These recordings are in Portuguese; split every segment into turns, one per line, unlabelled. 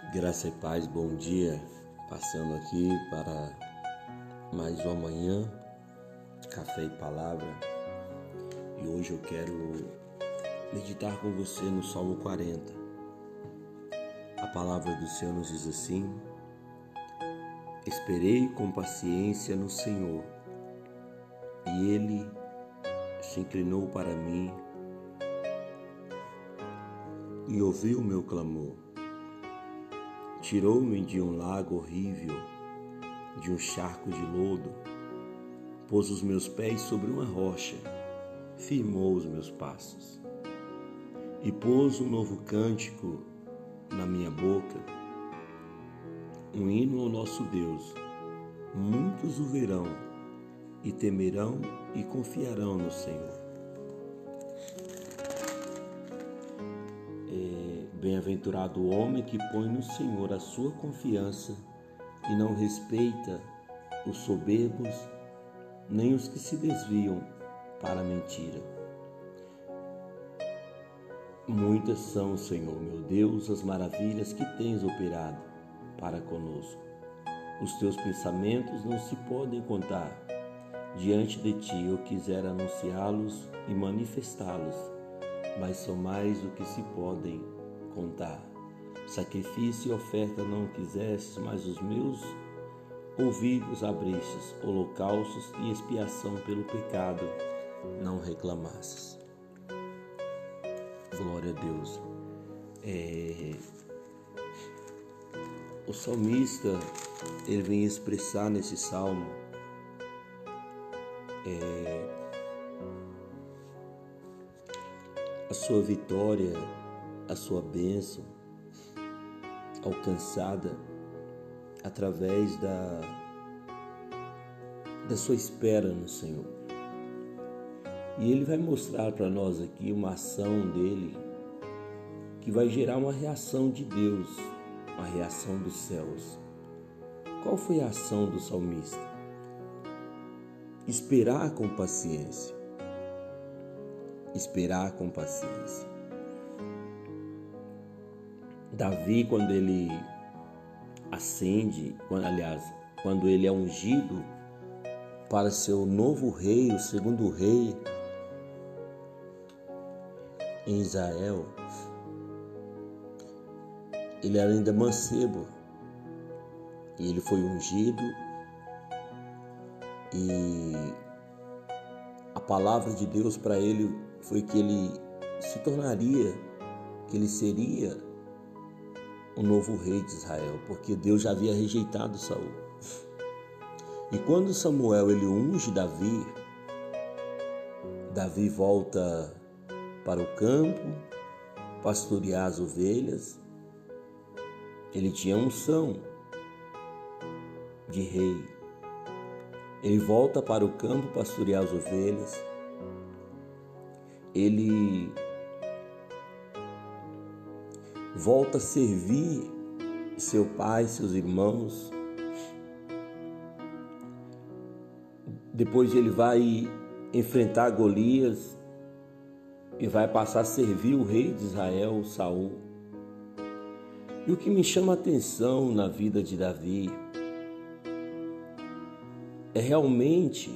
Graça e paz, bom dia. Passando aqui para mais uma manhã, café e palavra. E hoje eu quero meditar com você no Salmo 40. A palavra do Senhor nos diz assim: Esperei com paciência no Senhor, e ele se inclinou para mim e ouviu o meu clamor Tirou-me de um lago horrível, de um charco de lodo, pôs os meus pés sobre uma rocha, firmou os meus passos, e pôs um novo cântico na minha boca, um hino ao nosso Deus. Muitos o verão e temerão e confiarão no Senhor. Bem-aventurado o homem que põe no Senhor a sua confiança e não respeita os soberbos, nem os que se desviam para a mentira. Muitas são, Senhor meu Deus, as maravilhas que tens operado para conosco. Os teus pensamentos não se podem contar. Diante de ti eu quisera anunciá-los e manifestá-los, mas são mais do que se podem contar. Sacrifício e oferta não quisestes, mas os meus ouvidos abristes, holocaustos e expiação pelo pecado não reclamasses. Glória a Deus. É... O salmista ele vem expressar nesse salmo é... a sua vitória a sua bênção alcançada através da, da sua espera no Senhor. E ele vai mostrar para nós aqui uma ação dele que vai gerar uma reação de Deus, uma reação dos céus. Qual foi a ação do salmista? Esperar com paciência. Esperar com paciência. Davi, quando ele ascende, quando, aliás, quando ele é ungido para ser o novo rei, o segundo rei em Israel, ele era ainda mancebo. E ele foi ungido e a palavra de Deus para ele foi que ele se tornaria, que ele seria o novo rei de Israel, porque Deus já havia rejeitado Saul. E quando Samuel ele unge Davi, Davi volta para o campo, pastorear as ovelhas. Ele tinha unção de rei. Ele volta para o campo pastorear as ovelhas. Ele volta a servir seu pai, seus irmãos. Depois ele vai enfrentar Golias e vai passar a servir o rei de Israel, Saul. E o que me chama a atenção na vida de Davi é realmente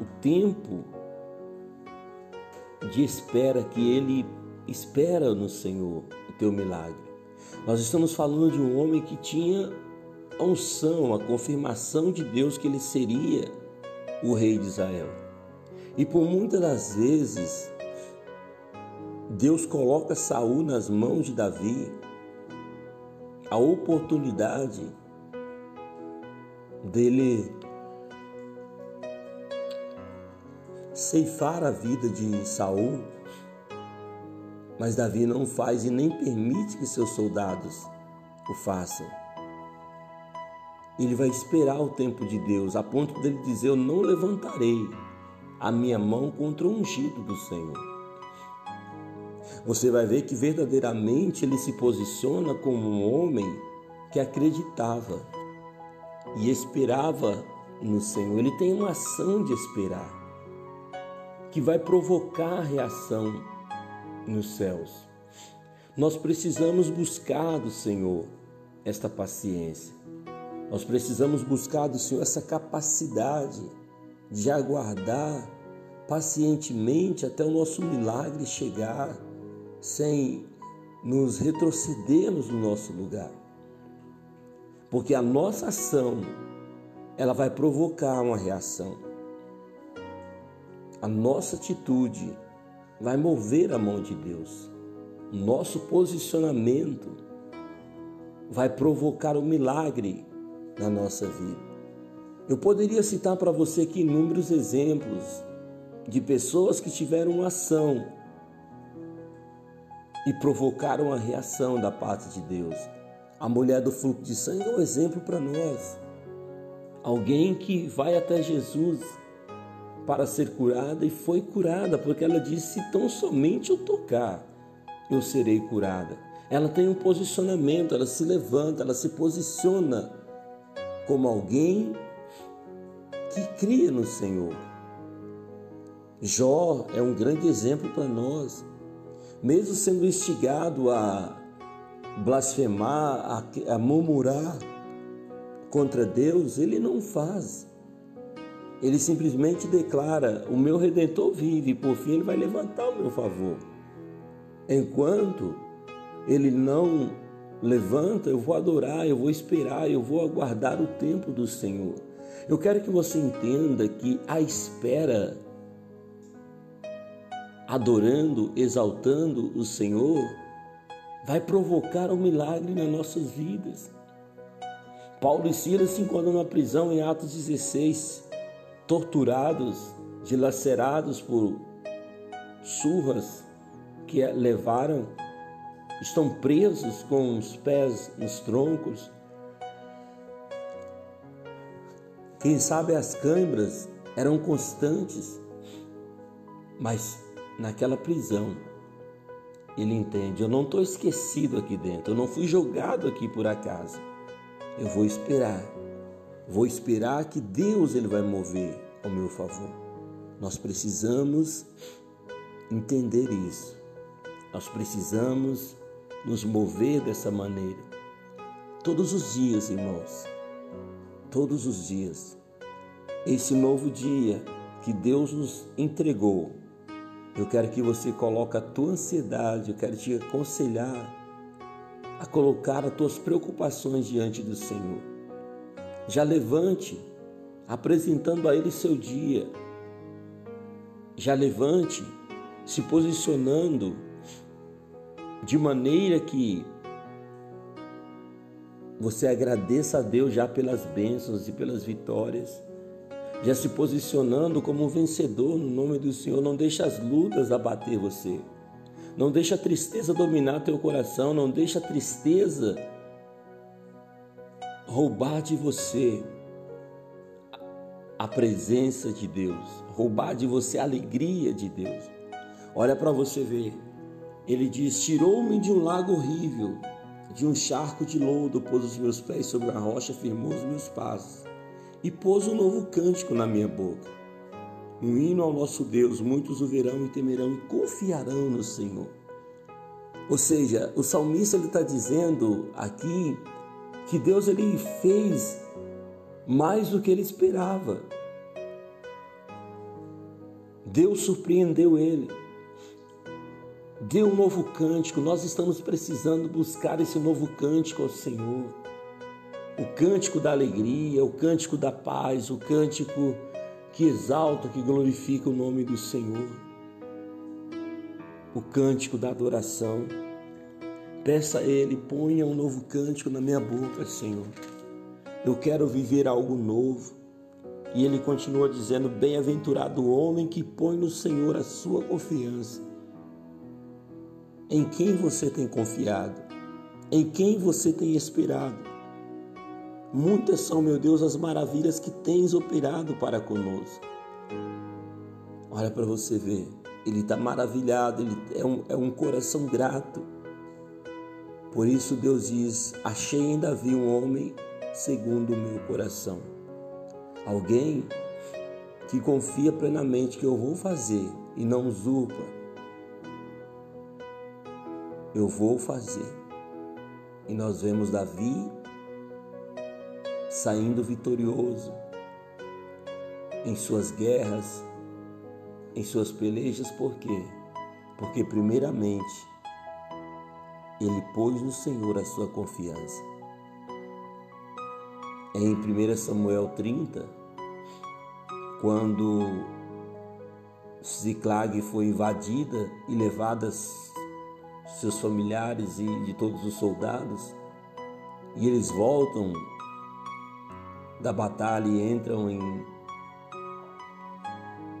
o tempo de espera que ele espera no Senhor o teu milagre. Nós estamos falando de um homem que tinha a unção, a confirmação de Deus que ele seria o rei de Israel. E por muitas das vezes, Deus coloca Saul nas mãos de Davi a oportunidade dele ceifar a vida de Saul mas Davi não faz e nem permite que seus soldados o façam. Ele vai esperar o tempo de Deus, a ponto dele dizer: Eu não levantarei a minha mão contra o ungido do Senhor. Você vai ver que verdadeiramente ele se posiciona como um homem que acreditava e esperava no Senhor. Ele tem uma ação de esperar que vai provocar a reação nos céus. Nós precisamos buscar do Senhor esta paciência. Nós precisamos buscar do Senhor essa capacidade de aguardar pacientemente até o nosso milagre chegar, sem nos retrocedermos do nosso lugar. Porque a nossa ação, ela vai provocar uma reação. A nossa atitude vai mover a mão de Deus. Nosso posicionamento vai provocar o um milagre na nossa vida. Eu poderia citar para você aqui inúmeros exemplos de pessoas que tiveram ação e provocaram a reação da parte de Deus. A mulher do fluxo de sangue é um exemplo para nós. Alguém que vai até Jesus para ser curada e foi curada, porque ela disse: tão somente eu tocar, eu serei curada. Ela tem um posicionamento, ela se levanta, ela se posiciona como alguém que cria no Senhor. Jó é um grande exemplo para nós. Mesmo sendo instigado a blasfemar, a, a murmurar contra Deus, ele não faz. Ele simplesmente declara: O meu redentor vive, e por fim ele vai levantar o meu favor. Enquanto ele não Levanta, eu vou adorar, eu vou esperar, eu vou aguardar o tempo do Senhor. Eu quero que você entenda que a espera, adorando, exaltando o Senhor, vai provocar um milagre nas nossas vidas. Paulo e Silas se encontram na prisão em Atos 16, torturados, dilacerados por surras que levaram estão presos com os pés nos troncos. Quem sabe as câimbras eram constantes, mas naquela prisão ele entende: eu não estou esquecido aqui dentro, eu não fui jogado aqui por acaso. Eu vou esperar, vou esperar que Deus ele vai mover ao meu favor. Nós precisamos entender isso. Nós precisamos nos mover dessa maneira. Todos os dias, irmãos, todos os dias. Esse novo dia que Deus nos entregou, eu quero que você coloque a tua ansiedade, eu quero te aconselhar a colocar as tuas preocupações diante do Senhor. Já levante, apresentando a Ele seu dia. Já levante, se posicionando de maneira que você agradeça a Deus já pelas bênçãos e pelas vitórias, já se posicionando como um vencedor no nome do Senhor. Não deixe as lutas abater você. Não deixe a tristeza dominar teu coração. Não deixe a tristeza roubar de você a presença de Deus, roubar de você a alegria de Deus. Olha para você ver. Ele diz: Tirou-me de um lago horrível, de um charco de lodo, pôs os meus pés sobre a rocha, firmou os meus passos e pôs um novo cântico na minha boca. Um hino ao nosso Deus, muitos o verão e temerão e confiarão no Senhor. Ou seja, o salmista está dizendo aqui que Deus ele fez mais do que ele esperava. Deus surpreendeu ele dê um novo cântico. Nós estamos precisando buscar esse novo cântico ao Senhor. O cântico da alegria, o cântico da paz, o cântico que exalta, que glorifica o nome do Senhor. O cântico da adoração. Peça a Ele, ponha um novo cântico na minha boca, Senhor. Eu quero viver algo novo. E ele continua dizendo: Bem-aventurado o homem que põe no Senhor a sua confiança em quem você tem confiado? Em quem você tem esperado? Muitas são, meu Deus, as maravilhas que tens operado para conosco. Olha para você ver, ele está maravilhado, ele é um, é um coração grato. Por isso Deus diz: Achei em Davi um homem segundo o meu coração. Alguém que confia plenamente que eu vou fazer e não usurpa, eu vou fazer. E nós vemos Davi saindo vitorioso em suas guerras, em suas pelejas, por quê? Porque, primeiramente, ele pôs no Senhor a sua confiança. Em 1 Samuel 30, quando Ziclag foi invadida e levada seus familiares e de todos os soldados, e eles voltam da batalha e entram em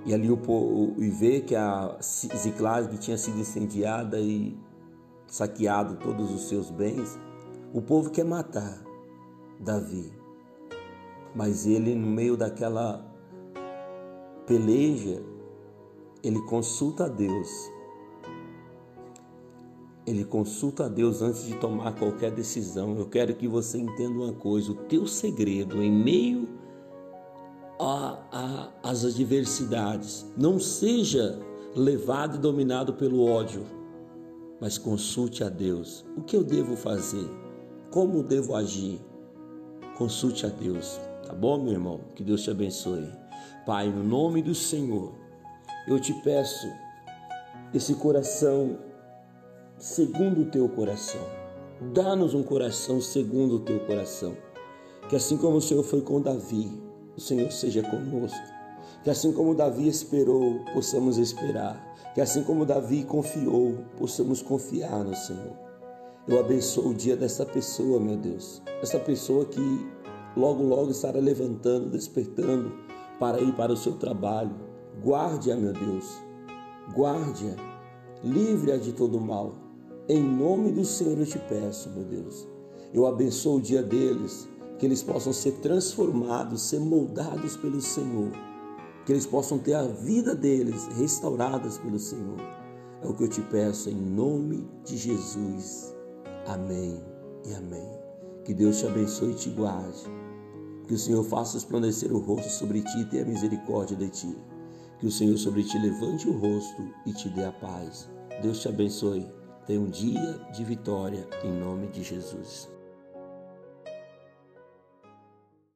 e ali o povo e vê que a Ziclag tinha sido incendiada e saqueado todos os seus bens, o povo quer matar Davi. Mas ele no meio daquela peleja, ele consulta a Deus. Ele consulta a Deus antes de tomar qualquer decisão. Eu quero que você entenda uma coisa: o teu segredo em meio às adversidades não seja levado e dominado pelo ódio, mas consulte a Deus. O que eu devo fazer? Como devo agir? Consulte a Deus. Tá bom, meu irmão? Que Deus te abençoe. Pai, no nome do Senhor, eu te peço esse coração segundo o teu coração. Dá-nos um coração segundo o teu coração. Que assim como o Senhor foi com Davi, o Senhor seja conosco. Que assim como Davi esperou, possamos esperar. Que assim como Davi confiou, possamos confiar no Senhor. Eu abençoo o dia dessa pessoa, meu Deus. Essa pessoa que logo, logo estará levantando, despertando para ir para o seu trabalho. Guarde-a, meu Deus. Guarde-a. Livre-a de todo mal. Em nome do Senhor eu te peço, meu Deus. Eu abençoo o dia deles, que eles possam ser transformados, ser moldados pelo Senhor. Que eles possam ter a vida deles restauradas pelo Senhor. É o que eu te peço em nome de Jesus. Amém e amém. Que Deus te abençoe e te guarde. Que o Senhor faça resplandecer o rosto sobre ti e tenha misericórdia de ti. Que o Senhor sobre ti levante o rosto e te dê a paz. Deus te abençoe. Tenha um dia de vitória em nome de Jesus.